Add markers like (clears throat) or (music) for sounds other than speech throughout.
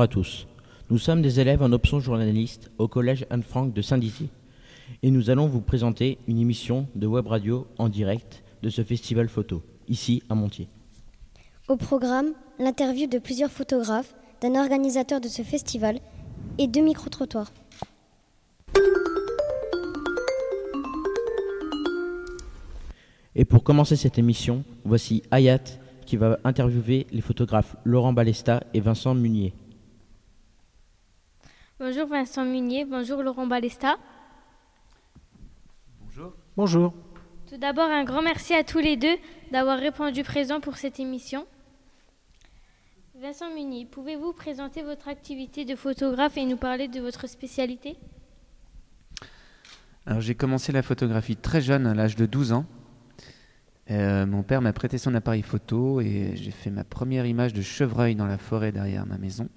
Bonjour à tous. Nous sommes des élèves en option journaliste au collège Anne-Franck de Saint-Dizier. Et nous allons vous présenter une émission de web radio en direct de ce festival photo, ici à Montier. Au programme, l'interview de plusieurs photographes, d'un organisateur de ce festival et deux micro-trottoirs. Et pour commencer cette émission, voici Hayat qui va interviewer les photographes Laurent Balesta et Vincent Munier. Vincent Munier, bonjour Laurent Balesta. Bonjour. Bonjour. Tout d'abord, un grand merci à tous les deux d'avoir répondu présent pour cette émission. Vincent Munier, pouvez-vous présenter votre activité de photographe et nous parler de votre spécialité? Alors j'ai commencé la photographie très jeune, à l'âge de 12 ans. Euh, mon père m'a prêté son appareil photo et j'ai fait ma première image de chevreuil dans la forêt derrière ma maison.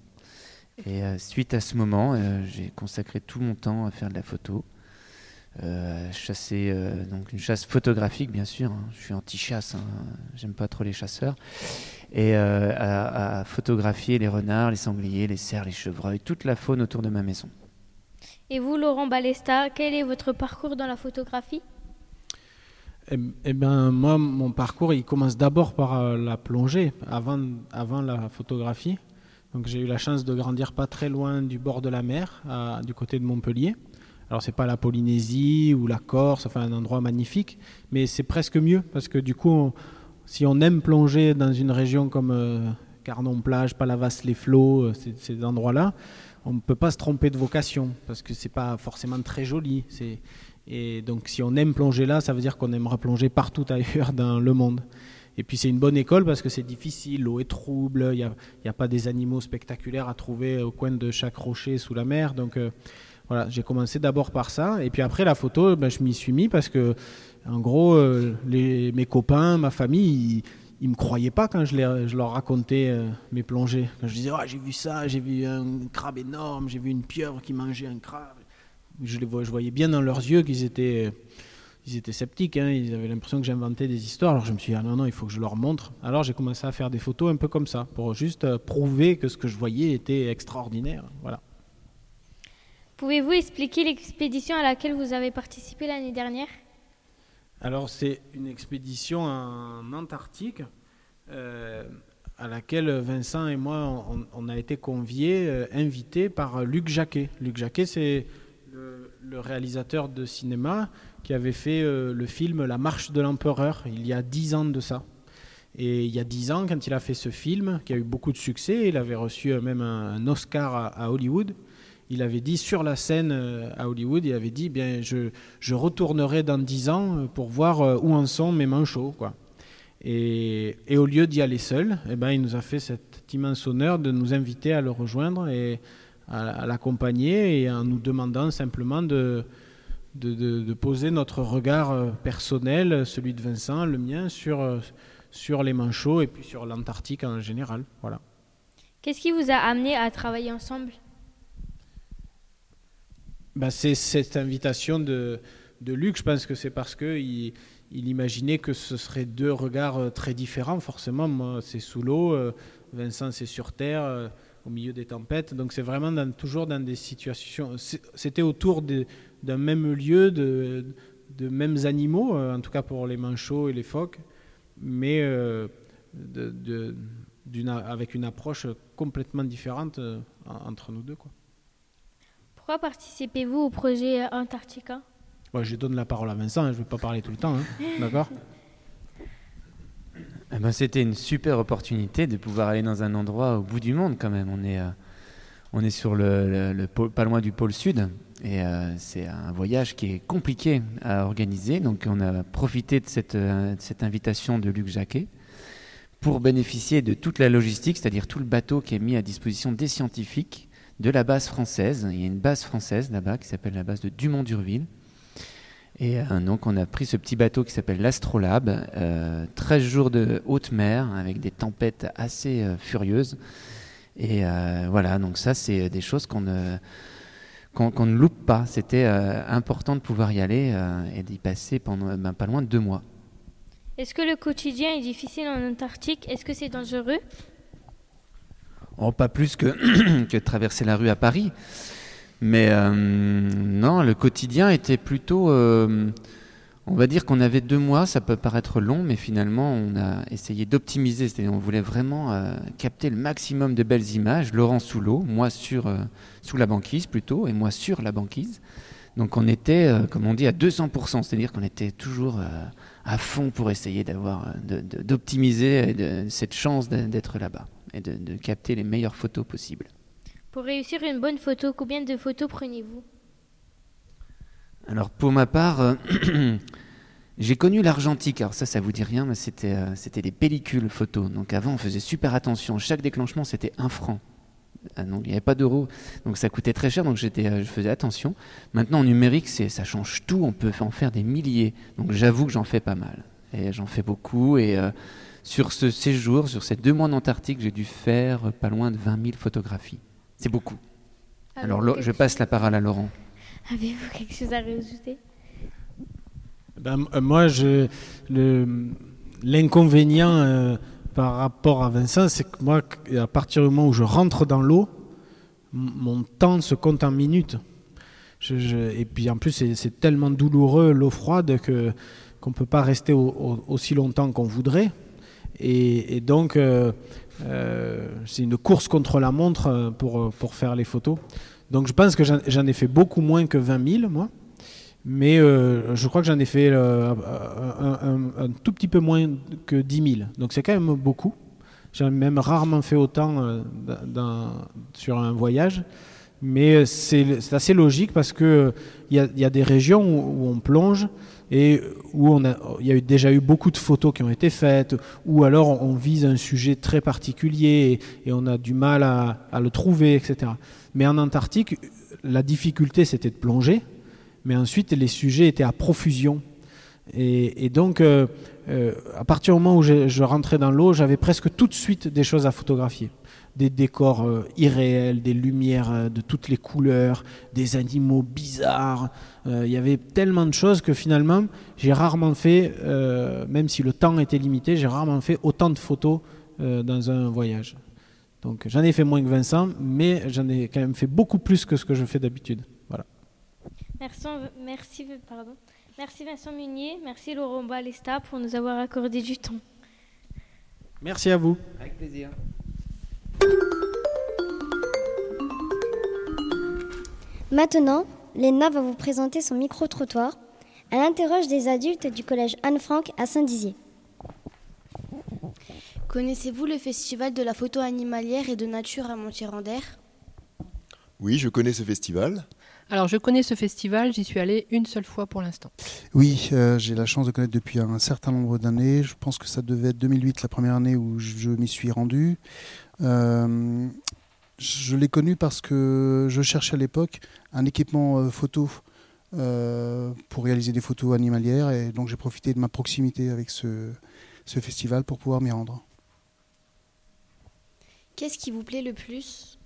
Et euh, suite à ce moment, euh, j'ai consacré tout mon temps à faire de la photo. chasser, donc une chasse photographique bien sûr, hein. je suis anti-chasse, hein. j'aime pas trop les chasseurs, et à, à photographier les renards, les sangliers, les cerfs, les chevreuils, toute la faune autour de ma maison. Et vous, Laurent Balesta, quel est votre parcours dans la photographie? Eh, eh bien, moi, mon parcours, il commence d'abord par euh, la plongée, avant, avant la photographie. Donc, j'ai eu la chance de grandir pas très loin du bord de la mer, du côté de Montpellier. Alors, c'est pas la Polynésie ou la Corse, enfin, un endroit magnifique, mais c'est presque mieux parce que du coup, si on aime plonger dans une région comme euh, Carnon-Plage, Palavas-les-Flots, euh, ces, ces endroits-là, on ne peut pas se tromper de vocation parce que c'est pas forcément très joli. Et donc si on aime plonger là, ça veut dire qu'on aimera plonger partout (laughs) ailleurs dans le monde. Et puis c'est une bonne école parce que c'est difficile, l'eau est trouble, il n'y a, pas des animaux spectaculaires à trouver au coin de chaque rocher sous la mer. Donc euh, voilà, j'ai commencé d'abord par ça. Et puis après la photo, ben, je m'y suis mis parce que en gros, euh, mes copains, ma famille, ils, ne me croyaient pas quand je leur racontais euh, mes plongées. Quand je disais, oh, j'ai vu ça, j'ai vu un crabe énorme, j'ai vu une pieuvre qui mangeait un crabe je, les je voyais bien dans leurs yeux qu'ils étaient, ils étaient sceptiques. Hein. ils avaient l'impression que j'inventais des histoires. Alors je me suis dit, ah non, non, il faut que je leur montre. Alors j'ai commencé à faire des photos un peu comme ça, pour juste euh, prouver que ce que je voyais était extraordinaire. Voilà. Pouvez-vous expliquer l'expédition à laquelle vous avez participé l'année dernière? Alors c'est une expédition en Antarctique. Euh, à laquelle Vincent et moi, on, a été conviés, euh, invités par Luc Jacquet. Luc Jacquet, c'est le, réalisateur de cinéma qui avait fait euh, le film La Marche de l'Empereur il y a dix ans de ça. Et il y a dix ans, quand il a fait ce film, qui a eu beaucoup de succès, il avait reçu euh, même un, Oscar à, Hollywood. Il avait dit sur la scène euh, à Hollywood, il avait dit bien, je, je retournerai dans dix ans pour voir où en sont mes manchots. Quoi. Et, et au lieu d'y aller seul, eh ben, il nous a fait cet immense honneur de nous inviter à le rejoindre. À, l'accompagner et en nous demandant simplement de, de, poser notre regard euh, personnel, celui de Vincent, le mien, sur, euh, sur les manchots et puis sur l'Antarctique en général. Voilà. Qu'est-ce qui vous a amené à travailler ensemble? Bah, C'est cette invitation de, de Luc. Je pense que c'est parce qu'il il imaginait que ce seraient deux regards euh, très différents. Forcément, moi, c'est sous l'eau, Vincent, c'est sur terre au milieu des tempêtes. Donc c'est vraiment toujours dans des situations. C'était autour d'un même lieu, de, de, mêmes animaux, euh, en tout cas pour les manchots et les phoques, mais euh, de, avec une approche complètement différente euh, entre nous deux. Quoi. Pourquoi participez-vous au projet Antarctica? Je donne la parole à Vincent, hein, je ne vais pas parler tout le temps. Hein. (laughs) D'accord? Eh ben, C'était une super opportunité de pouvoir aller dans un endroit au bout du monde quand même. On est, euh, on est sur le, le, pas loin du pôle sud et euh, c'est un voyage qui est compliqué à organiser. Donc on a profité de cette, euh, de cette invitation de Luc Jacquet pour bénéficier de toute la logistique, c'est-à-dire tout le bateau qui est mis à disposition des scientifiques de la base française. Il y a une base française là-bas qui s'appelle la base de Dumont-Durville et euh, donc on a pris ce petit bateau qui s'appelle l'Astrolabe, euh, 13 jours de haute mer avec des tempêtes assez euh, furieuses. Et euh, voilà, donc ça c'est des choses qu'on ne, qu'on, ne loupe pas. C'était important de pouvoir y aller et d'y passer pendant ben, pas loin de deux mois. Est-ce que le quotidien est difficile en Antarctique? Est-ce que c'est dangereux? Oh, pas plus que, (coughs) que traverser la rue à Paris. Mais euh, non, le quotidien était plutôt... euh, on va dire qu'on avait deux mois, ça peut paraître long, mais finalement on a essayé d'optimiser, c'est-à-dire on voulait vraiment euh, capter le maximum de belles images, Laurent sous l'eau, moi sur, sous la banquise plutôt, et moi sur la banquise. Donc on était, comme on dit, à 200%, c'est-à-dire qu'on était toujours à fond pour essayer d'avoir, d'optimiser cette chance d'être là-bas et de capter les meilleures photos possibles. Pour réussir une bonne photo, combien de photos prenez-vous? Alors pour ma part, euh, (clears throat) j'ai connu l'argentique. Alors ça, ça vous dit rien, mais c'était euh, c'était des pellicules photos. Donc avant, on faisait super attention. Chaque déclenchement, c'était un franc. Ah il n'y avait pas d'euros, donc ça coûtait très cher. Donc j'étais, euh, je faisais attention. Maintenant, en numérique, ça change tout. On peut en faire des milliers. Donc j'avoue que j'en fais pas mal. Et j'en fais beaucoup. Et euh, sur ce séjour, sur ces deux mois en Antarctique, j'ai dû faire pas loin de 20 000 photographies. C'est beaucoup. Alors Lo- je passe la parole à Laurent. Avez-vous quelque chose à rajouter? Ben, euh, moi, je, le, l'inconvénient euh, par rapport à Vincent, c'est que moi, à partir du moment où je rentre dans l'eau, m- mon temps se compte en minutes. Je- je- et puis en plus, c'est, c'est tellement douloureux l'eau froide que qu'on peut pas rester au- au- aussi longtemps qu'on voudrait. Et, et donc, euh, euh, c'est une course contre la montre euh, pour, pour faire les photos. Donc, je pense que j'en, j'en ai fait beaucoup moins que 20 000, moi. Mais euh, je crois que j'en ai fait euh, un, tout petit peu moins que 10 000. Donc c'est quand même beaucoup. J'ai même rarement fait autant euh, sur un voyage. Mais c'est assez logique parce que il y, y a des régions où on plonge et où il y a déjà eu beaucoup de photos qui ont été faites, ou alors on vise un sujet très particulier et, on a du mal à, le trouver, etc. Mais en Antarctique, la difficulté c'était de plonger mais ensuite les sujets étaient à profusion. Et, donc, euh, euh, à partir du moment où je rentrais dans l'eau, j'avais presque tout de suite des choses à photographier. Des décors euh, irréels, des lumières euh, de toutes les couleurs, des animaux bizarres. Euh, Il y avait tellement de choses que finalement, j'ai rarement fait, euh, même si le temps était limité, j'ai rarement fait autant de photos euh, dans un voyage. Donc j'en ai fait moins que Vincent, mais j'en ai quand même fait beaucoup plus que ce que je fais d'habitude. Voilà. Merci, merci, pardon. merci Vincent Munier, merci Laurent Balesta pour nous avoir accordé du temps. Merci à vous. Avec plaisir. Maintenant, Léna va vous présenter son micro-trottoir. Elle interroge des adultes du collège Anne-Franck à Saint-Dizier. Connaissez-vous le festival de la photo animalière et de nature à Montier-en-Der Oui, je connais ce festival. Alors, je connais ce festival, j'y suis allée une seule fois pour l'instant. Oui, euh, j'ai la chance de connaître depuis un certain nombre d'années. Je pense que ça devait être 2008, la première année où je, je m'y suis rendu. Euh, je l'ai connu parce que je cherchais à l'époque un équipement euh, photo euh, pour réaliser des photos animalières et donc j'ai profité de ma proximité avec ce, ce festival pour pouvoir m'y rendre. Qu'est-ce qui vous plaît le plus?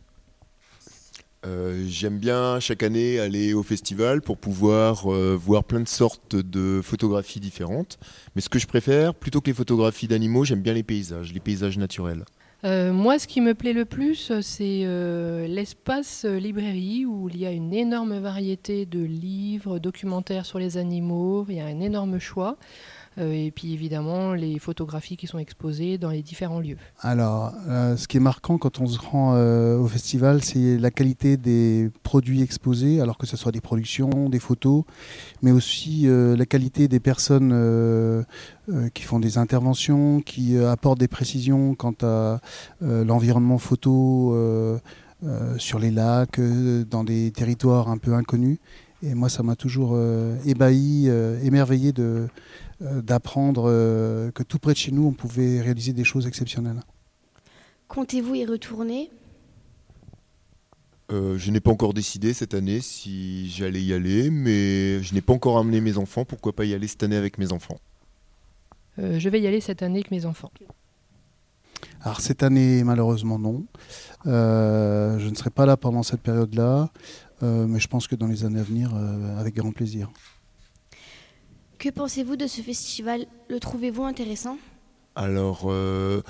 Euh, J'aime bien chaque année aller au festival pour pouvoir euh, voir plein de sortes de photographies différentes. Mais ce que je préfère, plutôt que les photographies d'animaux, j'aime bien les paysages, les paysages naturels. Euh, moi, ce qui me plaît le plus, c'est euh, l'espace euh, librairie où il y a une énorme variété de livres, documentaires sur les animaux, il y a un énorme choix. Euh, et puis évidemment, les photographies qui sont exposées dans les différents lieux. Alors, euh, ce qui est marquant quand on se rend euh, au festival, c'est la qualité des produits exposés, alors que ce soit des productions, des photos, mais aussi la qualité des personnes qui font des interventions, qui apportent des précisions quant à l'environnement photo sur les lacs, dans des territoires un peu inconnus. Et moi, ça m'a toujours ébahi, émerveillé de d'apprendre euh, que tout près de chez nous, on pouvait réaliser des choses exceptionnelles. Comptez-vous y retourner? Euh, je n'ai pas encore décidé cette année si j'allais y aller, mais je n'ai pas encore amené mes enfants. Pourquoi pas y aller cette année avec mes enfants? Euh, je vais y aller cette année avec mes enfants. Alors cette année, malheureusement, non. Euh, je ne serai pas là pendant cette période-là, euh, mais je pense que dans les années à venir, euh, avec grand plaisir. Que pensez-vous de ce festival? Le trouvez-vous intéressant? Alors, euh,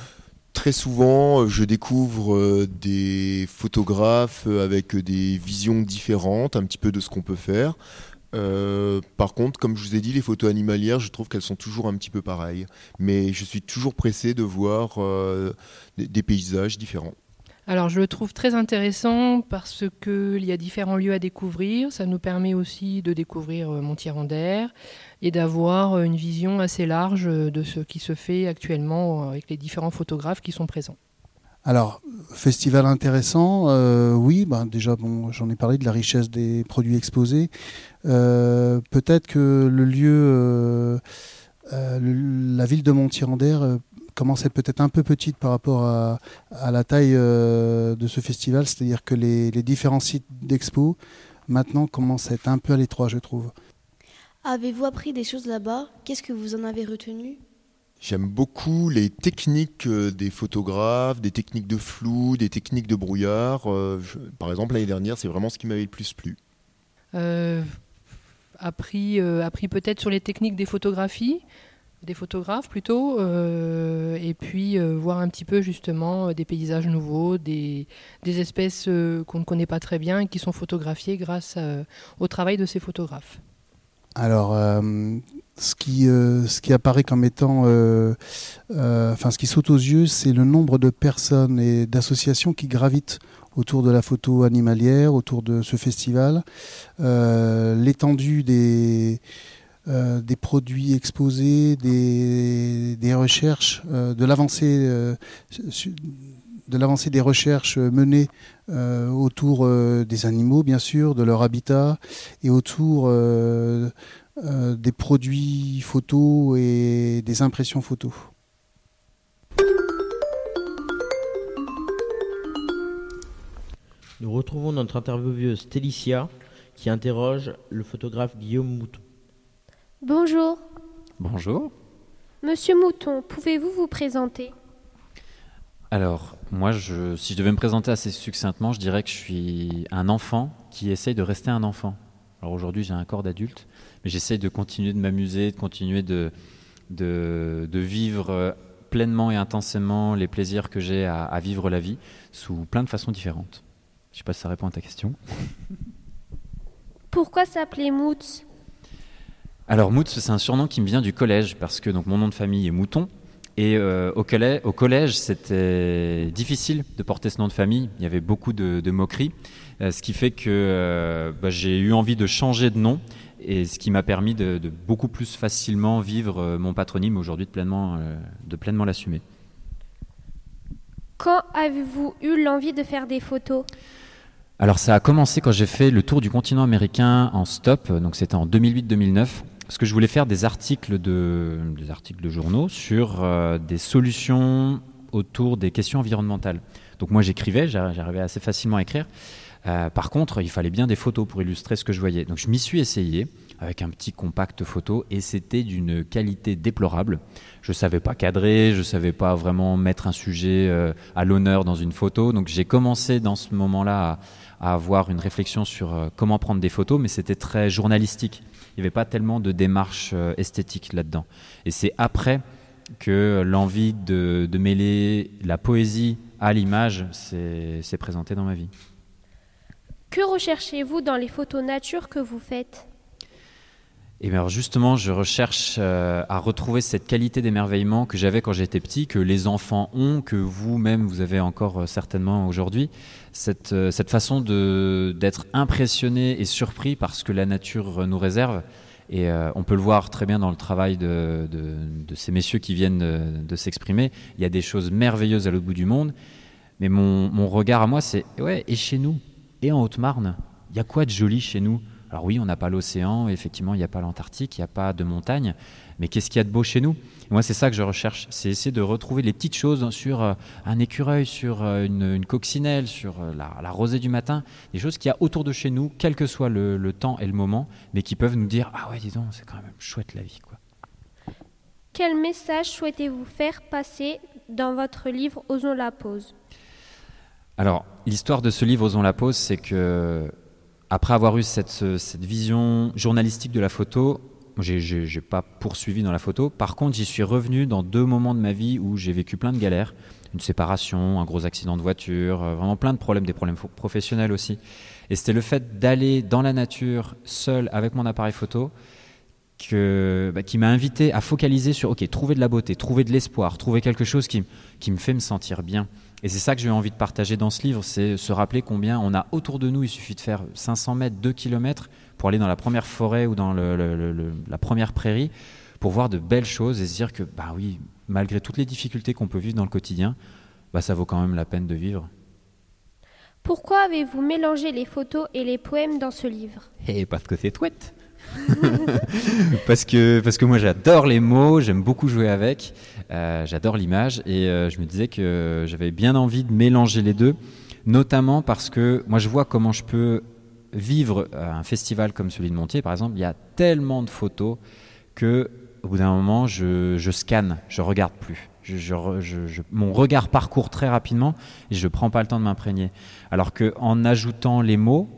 très souvent, je découvre des photographes avec des visions différentes, un petit peu de ce qu'on peut faire. par contre, comme je vous ai dit, les photos animalières, je trouve qu'elles sont toujours un petit peu pareilles. Mais je suis toujours pressé de voir des paysages différents. Alors je le trouve très intéressant parce qu'il y a différents lieux à découvrir. Ça nous permet aussi de découvrir euh, Montier-en-Der et d'avoir euh, une vision assez large euh, de ce qui se fait actuellement avec les différents photographes qui sont présents. Alors, festival intéressant, oui, ben déjà, bon, j'en ai parlé de la richesse des produits exposés. Peut-être que le lieu, la ville de Montier-en-Der commence à être peut-être un peu petite par rapport à, la taille euh, de ce festival, c'est-à-dire que les, différents sites d'expo maintenant commencent à être un peu à l'étroit, je trouve. Avez-vous appris des choses là-bas? Qu'est-ce que vous en avez retenu? J'aime beaucoup les techniques euh, des photographes, des techniques de flou, des techniques de brouillard. Euh, par exemple, l'année dernière, c'est vraiment ce qui m'avait le plus plu. appris, appris peut-être sur les techniques des photographies des photographes plutôt, euh, et puis euh, voir un petit peu justement euh, des paysages nouveaux, des, espèces qu'on ne connaît pas très bien et qui sont photographiées grâce au travail de ces photographes. Alors, ce, qui, ce qui apparaît comme étant, enfin ce qui saute aux yeux, c'est le nombre de personnes et d'associations qui gravitent autour de la photo animalière, autour de ce festival, l'étendue des euh, des produits exposés, des, recherches, euh, de l'avancée euh, de l'avancée des recherches menées autour des animaux, bien sûr, de leur habitat, et autour des produits photos et des impressions photos. Nous retrouvons notre intervieweuse Télicia qui interroge le photographe Guillaume Mouton. Bonjour. Bonjour. Monsieur Mouton, pouvez-vous vous présenter? Alors, moi, je, si je devais me présenter assez succinctement, je dirais que je suis un enfant qui essaye de rester un enfant. Alors aujourd'hui, j'ai un corps d'adulte, mais j'essaye de continuer de m'amuser, de continuer de, de, vivre pleinement et intensément les plaisirs que j'ai à, à, vivre la vie sous plein de façons différentes. Je ne sais pas si ça répond à ta question. Pourquoi s'appeler Moots? Alors Moutz, c'est un surnom qui me vient du collège parce que donc mon nom de famille est Mouton. Et euh, au, collège, au collège, c'était difficile de porter ce nom de famille. Il y avait beaucoup de, moqueries, euh, ce qui fait que euh, bah, j'ai eu envie de changer de nom et ce qui m'a permis de, beaucoup plus facilement vivre mon patronyme aujourd'hui de pleinement, de pleinement l'assumer. Quand avez-vous eu l'envie de faire des photos? Alors ça a commencé quand j'ai fait le tour du continent américain en stop, donc c'était en 2008-2009 parce que je voulais faire des articles de, journaux sur euh, des solutions autour des questions environnementales. Donc moi j'écrivais, j'arrivais assez facilement à écrire. Euh, par contre, il fallait bien des photos pour illustrer ce que je voyais. Donc je m'y suis essayé avec un petit compact photo et c'était d'une qualité déplorable. Je savais pas cadrer, je savais pas vraiment mettre un sujet euh, à l'honneur dans une photo. Donc j'ai commencé dans ce moment-là à, avoir une réflexion sur comment prendre des photos, mais c'était très journalistique il n'y avait pas tellement de démarche euh, esthétique là-dedans. Et c'est après que l'envie de, mêler la poésie à l'image s'est présentée dans ma vie. Que recherchez-vous dans les photos nature que vous faites? Et bien justement, je recherche euh, à retrouver cette qualité d'émerveillement que j'avais quand j'étais petit, que les enfants ont, que vous-même vous avez encore euh, certainement aujourd'hui. Cette, euh, cette façon d'être impressionné et surpris par ce que la nature nous réserve. Et on peut le voir très bien dans le travail de, de, ces messieurs qui viennent de, s'exprimer. Il y a des choses merveilleuses à l'autre bout du monde. Mais mon, mon regard à moi, c'est ouais, et chez nous? Et en Haute-Marne? Il y a quoi de joli chez nous? Alors oui, on n'a pas l'océan, effectivement, il n'y a pas l'Antarctique, il n'y a pas de montagne, mais qu'est-ce qu'il y a de beau chez nous? Moi, c'est ça que je recherche, c'est essayer de retrouver les petites choses sur euh, un écureuil, sur euh, une, coccinelle, sur euh, la, rosée du matin, des choses qu'il y a autour de chez nous, quel que soit le, temps et le moment, mais qui peuvent nous dire ah ouais, dis donc, c'est quand même chouette la vie, quoi. Quel message souhaitez-vous faire passer dans votre livre Osons la pause? Alors, l'histoire de ce livre Osons la pause, c'est que après avoir eu cette, vision journalistique de la photo, j'ai pas poursuivi dans la photo. Par contre, j'y suis revenu dans deux moments de ma vie où j'ai vécu plein de galères, une séparation, un gros accident de voiture, vraiment plein de problèmes, des problèmes professionnels aussi. Et c'était le fait d'aller dans la nature seul avec mon appareil photo bah, qui m'a invité à focaliser sur, ok, trouver de la beauté, trouver de l'espoir, trouver quelque chose qui me fait me sentir bien. Et c'est ça que j'ai envie de partager dans ce livre, c'est se rappeler combien on a autour de nous, il suffit de faire 500 mètres, 2 km pour aller dans la première forêt ou dans la première prairie, pour voir de belles choses et se dire que, bah oui, malgré toutes les difficultés qu'on peut vivre dans le quotidien, bah ça vaut quand même la peine de vivre. Pourquoi avez-vous mélangé les photos et les poèmes dans ce livre? Et eh, parce que c'est chouette. (laughs) Parce que parce que moi j'adore les mots, j'aime beaucoup jouer avec, euh, j'adore l'image et euh, je me disais que j'avais bien envie de mélanger les deux, notamment parce que moi je vois comment je peux vivre un festival comme celui de Montier par exemple. Il y a tellement de photos que au bout d'un moment je, scanne, je regarde plus. Mon regard parcourt très rapidement et je ne prends pas le temps de m'imprégner. Alors qu'en ajoutant les mots,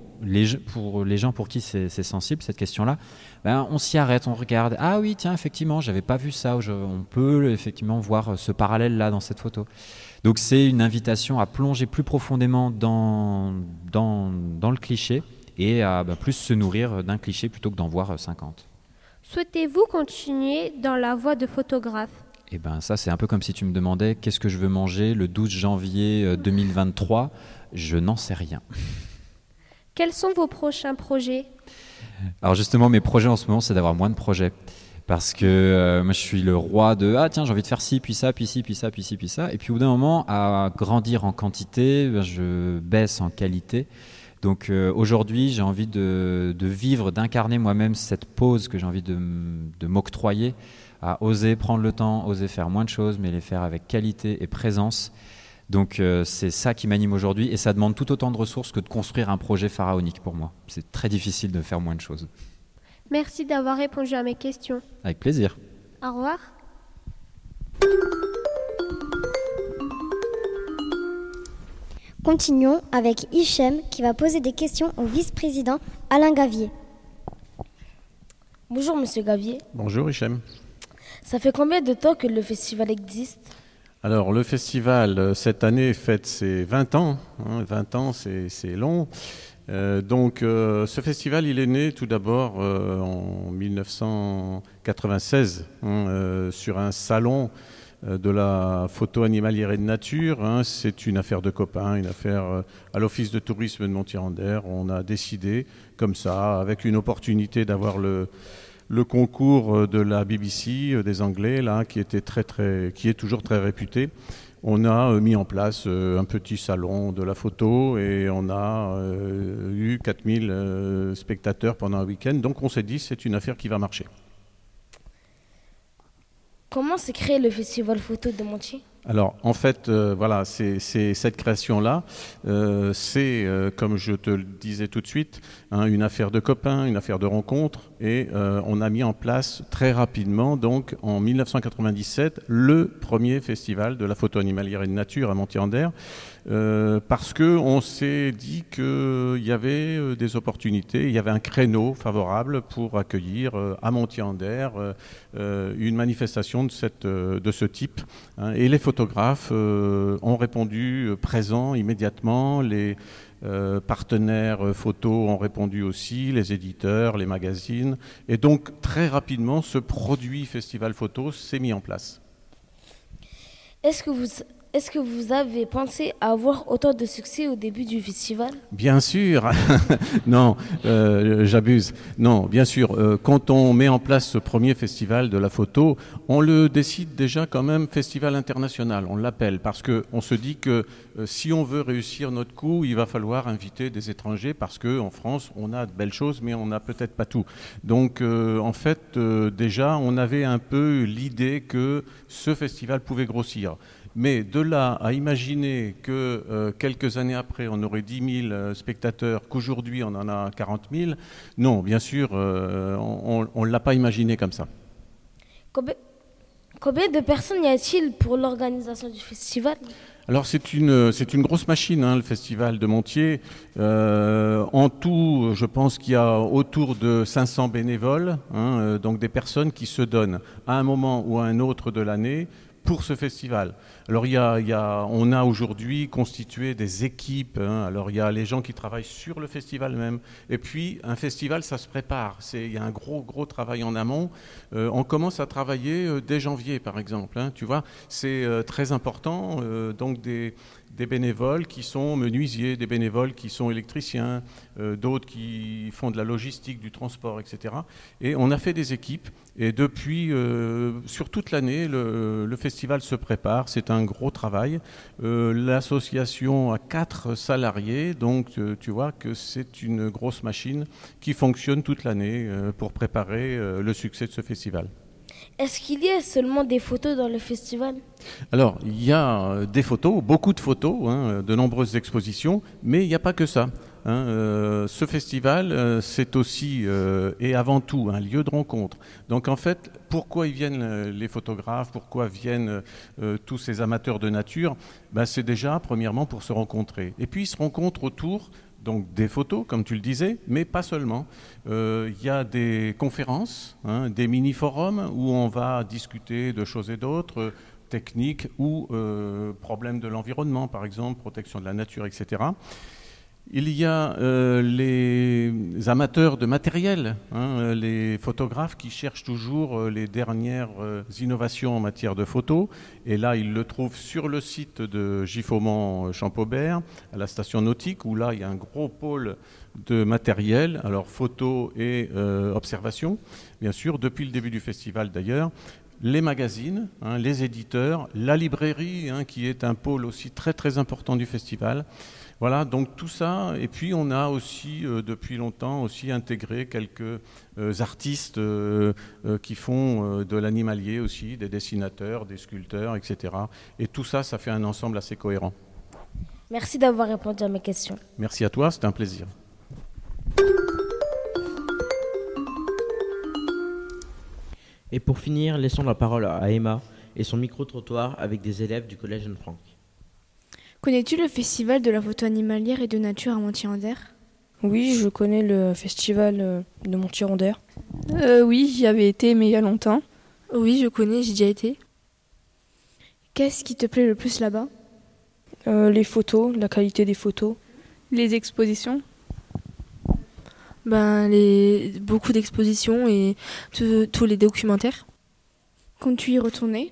pour les gens pour qui c'est sensible cette question-là, ben, on s'y arrête, on regarde. Ah oui, tiens, effectivement, j'avais pas vu ça. on peut effectivement voir ce parallèle-là dans cette photo. Donc c'est une invitation à plonger plus profondément dans, dans, le cliché et à ben, plus se nourrir d'un cliché plutôt que d'en voir 50. Souhaitez-vous continuer dans la voie de photographe? Eh ben ça, c'est un peu comme si tu me demandais qu'est-ce que je veux manger le 12 janvier 2023. Euh, je n'en sais rien. Quels sont vos prochains projets Alors justement, mes projets en ce moment, c'est d'avoir moins de projets. Parce que euh, moi, je suis le roi de ah tiens, j'ai envie de faire ci, puis ça, puis ci, puis ça, puis ci, puis ça. Et puis au bout d'un moment, à grandir en quantité, ben, je baisse en qualité. Donc euh, aujourd'hui, j'ai envie de, vivre, d'incarner moi-même cette pause que j'ai envie de, de m'octroyer, à oser prendre le temps, oser faire moins de choses, mais les faire avec qualité et présence. Donc euh, c'est ça qui m'anime aujourd'hui et ça demande tout autant de ressources que de construire un projet pharaonique pour moi. C'est très difficile de faire moins de choses. Merci d'avoir répondu à mes questions. Avec plaisir. Au revoir. Continuons avec Hichem qui va poser des questions au vice-président Alain Gavier. Bonjour Monsieur Gavier. Bonjour Hichem. Ça fait combien de temps que le festival existe? Alors le festival euh, cette année fête ses 20 ans. 20 hein, ans c'est long. Euh, donc euh, ce festival il est né tout d'abord en 1996 hein, sur un salon de la photo animalière et de nature. Hein. C'est une affaire de copains, une affaire à l'office de tourisme de Montier-Anders. On a décidé comme ça, avec une opportunité d'avoir le le concours euh, de la BBC euh, des Anglais, là, qui, était très, très, qui est toujours très réputé. On a euh, mis en place un petit salon de la photo et on a eu 4000 spectateurs pendant un week-end. Donc on s'est dit c'est une affaire qui va marcher. Comment s'est créé le festival photo de Montier alors, en fait, euh, voilà, c'est cette création-là, euh, c'est, euh, comme je te le disais tout de suite, hein, une affaire de copains, une affaire de rencontre, et on a mis en place très rapidement, donc en 1997, le premier festival de la photo animalière et de nature à Montier-en-Der, euh, parce qu'on s'est dit qu'il y avait euh, des opportunités, il y avait un créneau favorable pour accueillir euh, à Montier-en-Der une manifestation de ce type. Hein. et les photographes ont répondu présents immédiatement. Les, partenaires photos ont répondu aussi, les éditeurs, les magazines. Et donc très rapidement, ce produit Festival Photo s'est mis en place. Est-ce que vous est-ce que vous avez pensé à avoir autant de succès au début du festival? Bien sûr. (laughs) non, euh, j'abuse. Non, bien sûr. Euh, quand on met en place ce premier festival de la photo, on le décide déjà quand même festival international. On l'appelle parce qu'on se dit que euh, si on veut réussir notre coup, il va falloir inviter des étrangers parce qu'en France, on a de belles choses, mais on n'a peut-être pas tout. Donc, en fait, déjà, on avait un peu l'idée que ce festival pouvait grossir. Mais de là à imaginer que euh, quelques années après, on aurait 10 000 euh, spectateurs, qu'aujourd'hui on en a 40 000, non, bien sûr, euh, on ne l'a pas imaginé comme ça. Combien, de personnes y a-t-il pour l'organisation du festival? Alors c'est une, c'est une grosse machine, hein, le festival de Montier. en tout, je pense qu'il y a autour de 500 bénévoles, hein, donc des personnes qui se donnent à un moment ou à un autre de l'année pour ce festival. Alors il y a, on a aujourd'hui constitué des équipes. hein. Alors il y a les gens qui travaillent sur le festival même. Et puis un festival, ça se prépare. C'est, il y a un gros gros travail en amont. Euh, on commence à travailler euh, dès janvier, par exemple. hein. tu vois, c'est euh, très important. donc des des bénévoles qui sont menuisiers, des bénévoles qui sont électriciens, euh, d'autres qui font de la logistique, du transport, etc. Et on a fait des équipes. Et depuis, euh, sur toute l'année, le, festival se prépare. C'est un gros travail. Euh, L'association a quatre salariés, donc tu vois que c'est une grosse machine qui fonctionne toute l'année pour préparer le succès de ce festival. Est-ce qu'il y a seulement des photos dans le festival? Alors, il y a euh, des photos, beaucoup de photos, hein, de nombreuses expositions, mais il n'y a pas que ça. hein. Euh, ce festival, euh, c'est aussi euh, et avant tout un lieu de rencontre. Donc en fait, pourquoi ils viennent euh, les photographes, pourquoi viennent euh, tous ces amateurs de nature? Ben, C'est déjà premièrement pour se rencontrer. Et puis ils se rencontrent autour donc des photos, comme tu le disais, mais pas seulement. Euh, Il y a des conférences, hein, des mini-forums où on va discuter de choses et d'autres, techniques ou euh, problèmes de l'environnement, par exemple, protection de la nature, etc. Il y a euh, les amateurs de matériel, hein, les photographes qui cherchent toujours euh, les dernières euh, innovations en matière de photo. Et là, ils le trouvent sur le site de Giffaumont Champaubert, à la station nautique, où là, il y a un gros pôle de matériel, alors photo et euh, observation, bien sûr, depuis le début du festival d'ailleurs les magazines, hein, les éditeurs, la librairie, hein, qui est un pôle aussi très très important du festival. Voilà, donc tout ça. Et puis on a aussi, euh, depuis longtemps, aussi intégré quelques euh, artistes euh, euh, qui font euh, de l'animalier aussi, des dessinateurs, des sculpteurs, etc. Et tout ça, ça fait un ensemble assez cohérent. Merci d'avoir répondu à mes questions. Merci à toi, c'était un plaisir. Et pour finir, laissons la parole à Emma et son micro-trottoir avec des élèves du collège Anne-Franck. Connais-tu le festival de la photo animalière et de nature à Montier-en-Der Oui, je connais le festival euh, de Montier-en-Der. Euh, Oui, j'y avais été, mais il y a longtemps. Oui, je connais, j'ai déjà été. Qu'est-ce qui te plaît le plus là-bas? Euh, les photos, la qualité des photos. Les expositions Ben, les... beaucoup d'expositions et tous tous les documentaires. Comptes-tu y retourner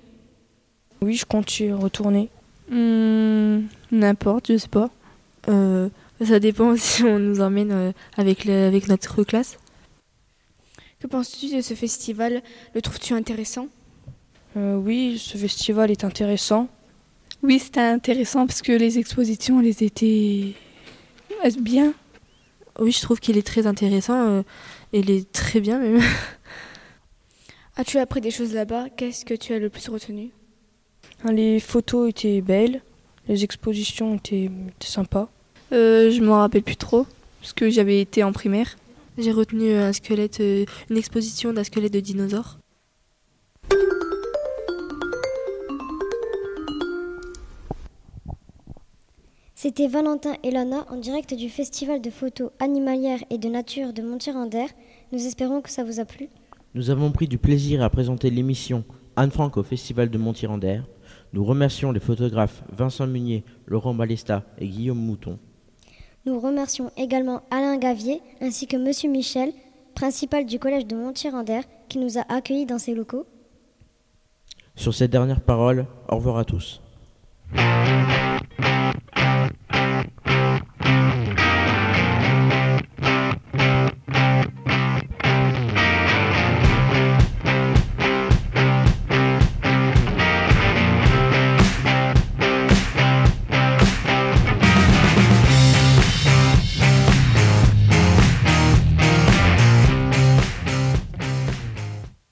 Oui, je compte y retourner. Hmm, N'importe, je sais pas. Euh, ça dépend (laughs) si on nous emmène euh, avec, le- avec notre classe. Que penses-tu de ce festival? Le trouves-tu intéressant? Euh, oui, ce festival est intéressant. Oui, c'était intéressant parce que les expositions, elles étaient Est-ce bien. Oui, je trouve qu'il est très intéressant. euh, il est très bien même. (laughs) As-tu appris des choses là-bas? Qu'est-ce que tu as le plus retenu? Les photos étaient belles, les expositions étaient, étaient sympas. Euh, je m'en rappelle plus trop, parce que j'avais été en primaire. J'ai retenu un squelette, euh, une exposition d'un squelette de dinosaure. C'était Valentin et Lana en direct du Festival de photos animalières et de nature de Montier-en-Der. Nous espérons que ça vous a plu. Nous avons pris du plaisir à présenter l'émission Anne-Franck au Festival de Montier-en-Der. Nous remercions les photographes Vincent Munier, Laurent Balesta et Guillaume Mouton. Nous remercions également Alain Gavier ainsi que Monsieur Michel, principal du collège de Montier-en-Der, qui nous a accueillis dans ses locaux. Sur cette dernière parole, au revoir à tous.